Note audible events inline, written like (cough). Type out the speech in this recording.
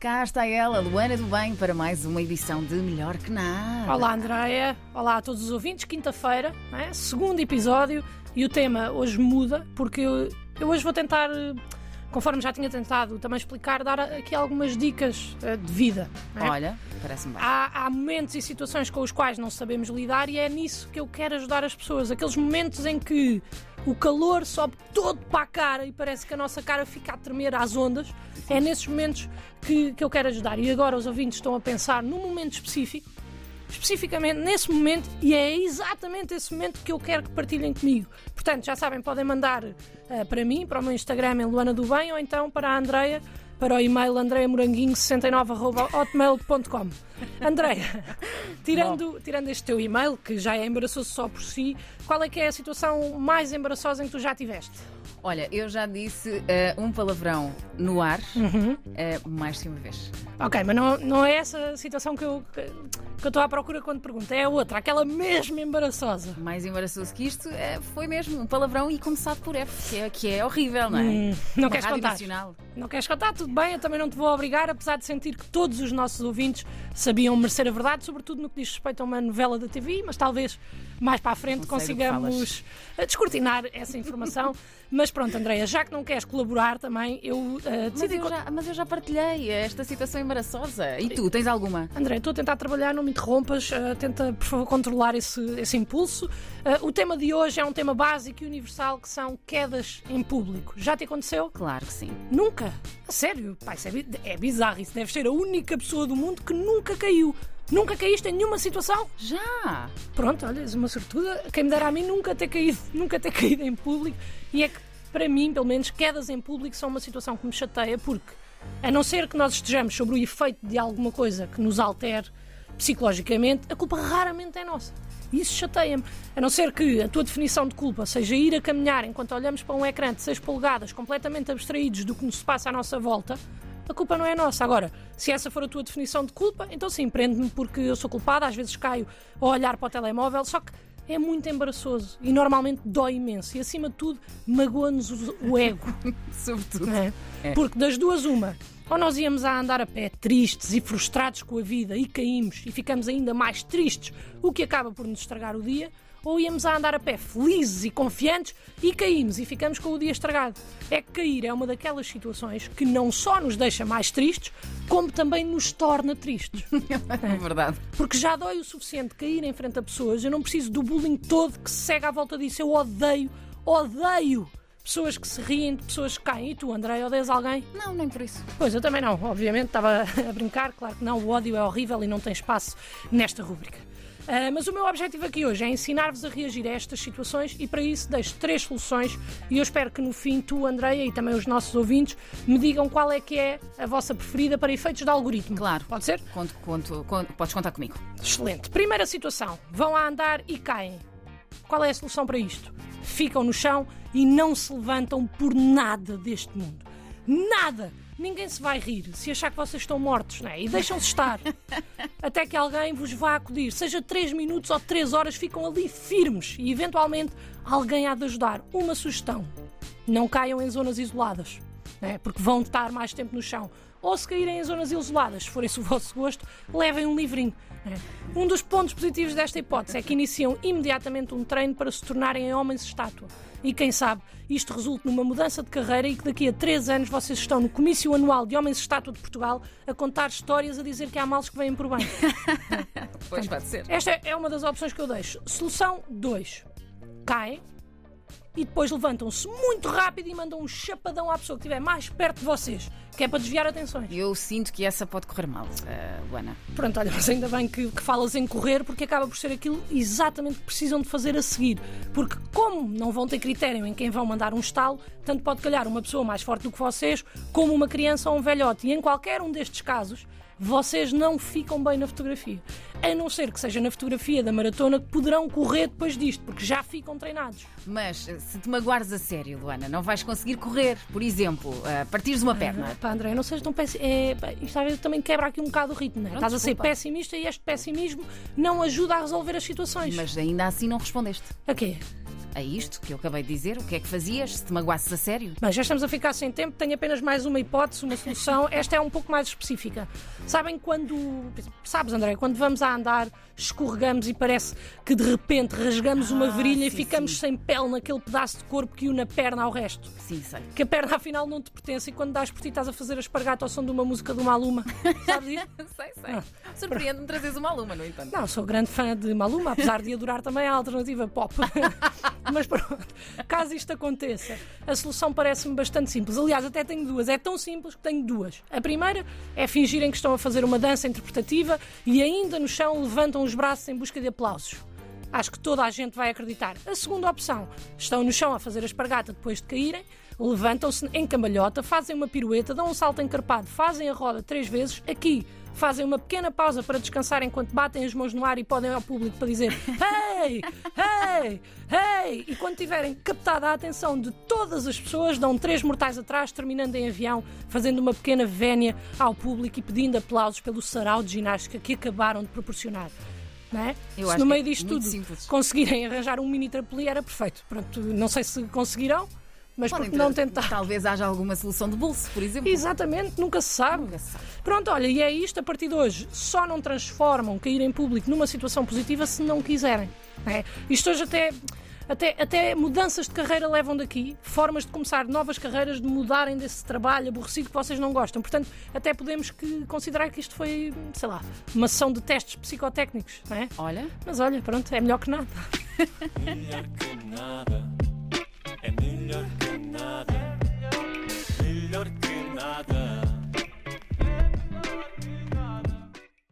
Cá está ela, Luana do Bem, para mais uma edição de Melhor que Nada. Olá, Andréia. Olá a todos os ouvintes. Quinta-feira, é? segundo episódio. E o tema hoje muda, porque eu, eu hoje vou tentar, eh, conforme já tinha tentado também explicar, dar aqui algumas dicas eh, de vida. é? Olha, parece-me bem. Há, há momentos e situações com os quais não sabemos lidar e é nisso que eu quero ajudar as pessoas. Aqueles momentos em que o calor sobe todo para a cara e parece que a nossa cara fica a tremer às ondas. É nesses momentos que, que eu quero ajudar. E agora os ouvintes estão a pensar num momento específico, especificamente nesse momento, e é exatamente esse momento que eu quero que partilhem comigo. Portanto, já sabem, podem mandar eh, para mim, para o meu Instagram em Luana do Bem, ou então para a Andreia, para o e-mail andreamoranguinho69.hotmail.com Andreia, (laughs) tirando, tirando este teu e-mail, que já é embaraçoso só por si, qual é que é a situação mais embaraçosa em que tu já tiveste? Olha, eu já disse eh, um palavrão no ar Uhum. eh, mais que uma vez. Ok, mas não, não é essa situação que eu que, que eu estou à procura quando pergunto, é a outra, aquela mesmo embaraçosa. Mais embaraçoso que isto eh, foi mesmo um palavrão e começado por F, que é, que é horrível, não é? Hum, não Uma queres contar? nacional. Não queres contar? Tudo bem, eu também não te vou obrigar, apesar de sentir que todos os nossos ouvintes sabiam merecer a verdade, sobretudo no que diz respeito a uma novela da TV, mas talvez mais para a frente consigamos descortinar essa informação. (laughs) mas pronto, Andreia, já que não queres colaborar também, eu Mas decidi. eu, já, mas eu já partilhei esta situação embaraçosa. E tu, tens alguma? André, estou a tentar trabalhar, não me interrompas, eh, tenta, por favor, controlar esse, esse impulso. Eh, o tema de hoje é um tema básico e universal que são quedas em público. Já te aconteceu? Claro que sim. Nunca? A sério? Pá, isso é, é bizarro. Isso deve ser a única pessoa do mundo que nunca caiu. Nunca caíste em nenhuma situação? Já! Pronto, olha, és uma sortuda. Quem me dera a mim nunca ter caído, (laughs) nunca ter caído em público. E é que, para mim, pelo menos, quedas em público são uma situação que me chateia porque, a não ser que nós estejamos sobre o efeito de alguma coisa que nos altere psicologicamente, a culpa raramente é nossa. E isso chateia-me. A não ser que a tua definição de culpa seja ir a caminhar enquanto olhamos para um ecrã de 6 polegadas, completamente abstraídos do que nos passa à nossa volta, a culpa não é nossa. Agora, se essa for a tua definição de culpa, então sim, prende-me porque eu sou culpada, às vezes caio a olhar para o telemóvel, só que é muito embaraçoso e normalmente dói imenso. E acima de tudo, magoa-nos o ego. (laughs) Sobretudo. é? É. Porque das duas, uma. Ou nós íamos a andar a pé tristes e frustrados com a vida e caímos e ficamos ainda mais tristes, o que acaba por nos estragar o dia, ou íamos a andar a pé felizes e confiantes e caímos e ficamos com o dia estragado. É que cair é uma daquelas situações que não só nos deixa mais tristes, como também nos torna tristes. (laughs) É verdade. Porque já dói o suficiente cair em frente a pessoas, eu não preciso do bullying todo que se segue à volta disso. Eu odeio, odeio pessoas que se riem de pessoas que caem. E tu, André, odeias alguém? Não, nem por isso. Pois, eu também não. Obviamente, estava (laughs) a brincar. Claro que não, o ódio é horrível e não tem espaço nesta rúbrica. Ah, mas o meu objetivo aqui hoje é ensinar-vos a reagir a estas situações e para isso deixo três soluções e eu espero que no fim tu, Andreia, e também os nossos ouvintes me digam qual é que é a vossa preferida para efeitos de algoritmo. Claro. Pode ser? Conto, conto, conto- podes contar comigo. Excelente. Primeira situação: vão a andar e caem. Qual é a solução para isto? Ficam no chão e não se levantam por nada deste mundo. Nada! Ninguém se vai rir se achar que vocês estão mortos, não é? E deixam-se estar. (laughs) Até que alguém vos vá acudir. Seja 3 minutos ou 3 horas, ficam ali firmes e eventualmente alguém há de ajudar. Uma sugestão: não caiam em zonas isoladas, não é? porque vão estar mais tempo no chão. Ou se caírem em zonas isoladas, se for esse o vosso gosto, levem um livrinho. não é? Um dos pontos positivos desta hipótese é que iniciam imediatamente um treino para se tornarem homens-estátua. E quem sabe, isto resulte numa mudança de carreira e que daqui a 3 anos vocês estão no Comício Anual de Homens-Estátua de Portugal a contar histórias a dizer que há males que vêm por bem. (laughs) Pois pode ser. Esta é uma das opções que eu deixo. Solução 2. Caem e depois levantam-se muito rápido e mandam um chapadão à pessoa que estiver mais perto de vocês, que é para desviar atenções. Eu sinto que essa pode correr mal, eh, Luana. Pronto, olha, mas ainda bem que, que falas em correr, porque acaba por ser aquilo exatamente que precisam de fazer a seguir. Porque, como não vão ter critério em quem vão mandar um estalo, tanto pode calhar uma pessoa mais forte do que vocês, como uma criança ou um velhote. E em qualquer um destes casos, vocês não ficam bem na fotografia. A não ser que seja na fotografia da maratona que poderão correr depois disto, porque já ficam treinados. Mas eh, se te magoares a sério, Luana, não vais conseguir correr. Por exemplo, eh, partires uma perna. Pá, André, não sejas tão pessimista. É, isto às vezes também quebra aqui um bocado o ritmo, não é? Estás a ser desculpa. pessimista e este pessimismo não ajuda a resolver as situações. Mas ainda assim não respondeste. A quê? A isto que eu acabei de dizer, o que é que fazias se te magoasses a sério? Bem, já estamos a ficar sem tempo, tenho apenas mais uma hipótese, uma solução. (laughs) Esta é um pouco mais específica. Sabem quando. Sabes, André, quando vamos a andar, escorregamos e parece que de repente rasgamos uma Ah, virilha e sim, ficamos sim. sem pele naquele pedaço de corpo que une a perna ao resto. Sim, sei. Que a perna afinal não te pertence e quando dás por ti estás a fazer a espargata ao som de uma música de uma aluma. (laughs) Sabes isso? sei, sei. Surpreende-me trazeres uma aluma, no entanto. Não, sou grande fã de Maluma, apesar de adorar também a alternativa pop. (laughs) Mas pronto, caso isto aconteça, a solução parece-me bastante simples. Aliás, até tenho duas. É tão simples que tenho duas. A primeira é fingirem que estão a fazer uma dança interpretativa e ainda no chão levantam os braços em busca de aplausos. Acho que toda a gente vai acreditar. A segunda opção, estão no chão a fazer a espargata depois de caírem, levantam-se em cambalhota, fazem uma pirueta, dão um salto encarpado, fazem a roda três vezes. Aqui fazem uma pequena pausa para descansar enquanto batem as mãos no ar e podem ao público para dizer (laughs) Hey! Hey! Hey! E quando tiverem captada a atenção de todas as pessoas, dão três mortais atrás, terminando em avião, fazendo uma pequena vénia ao público e pedindo aplausos pelo sarau de ginástica que acabaram de proporcionar. É? Se no que meio é disto tudo simples. conseguirem arranjar um mini trampolim era perfeito. Pronto, não sei se conseguirão, mas Podem porque não ter- tentar. Talvez haja alguma solução de bolso, por exemplo. Exatamente, nunca se sabe. Nunca se sabe. Pronto, olha, e é isto a partir de hoje. Só não transformam cair em público numa situação positiva se não quiserem. É. Isto hoje até, até, até mudanças de carreira levam daqui, formas de começar novas carreiras, de mudarem desse trabalho aborrecido que vocês não gostam. Portanto, até podemos que considerar que isto foi, sei lá, uma sessão de testes psicotécnicos. Não é? Olha, Mas olha, pronto, é melhor que nada. melhor que nada.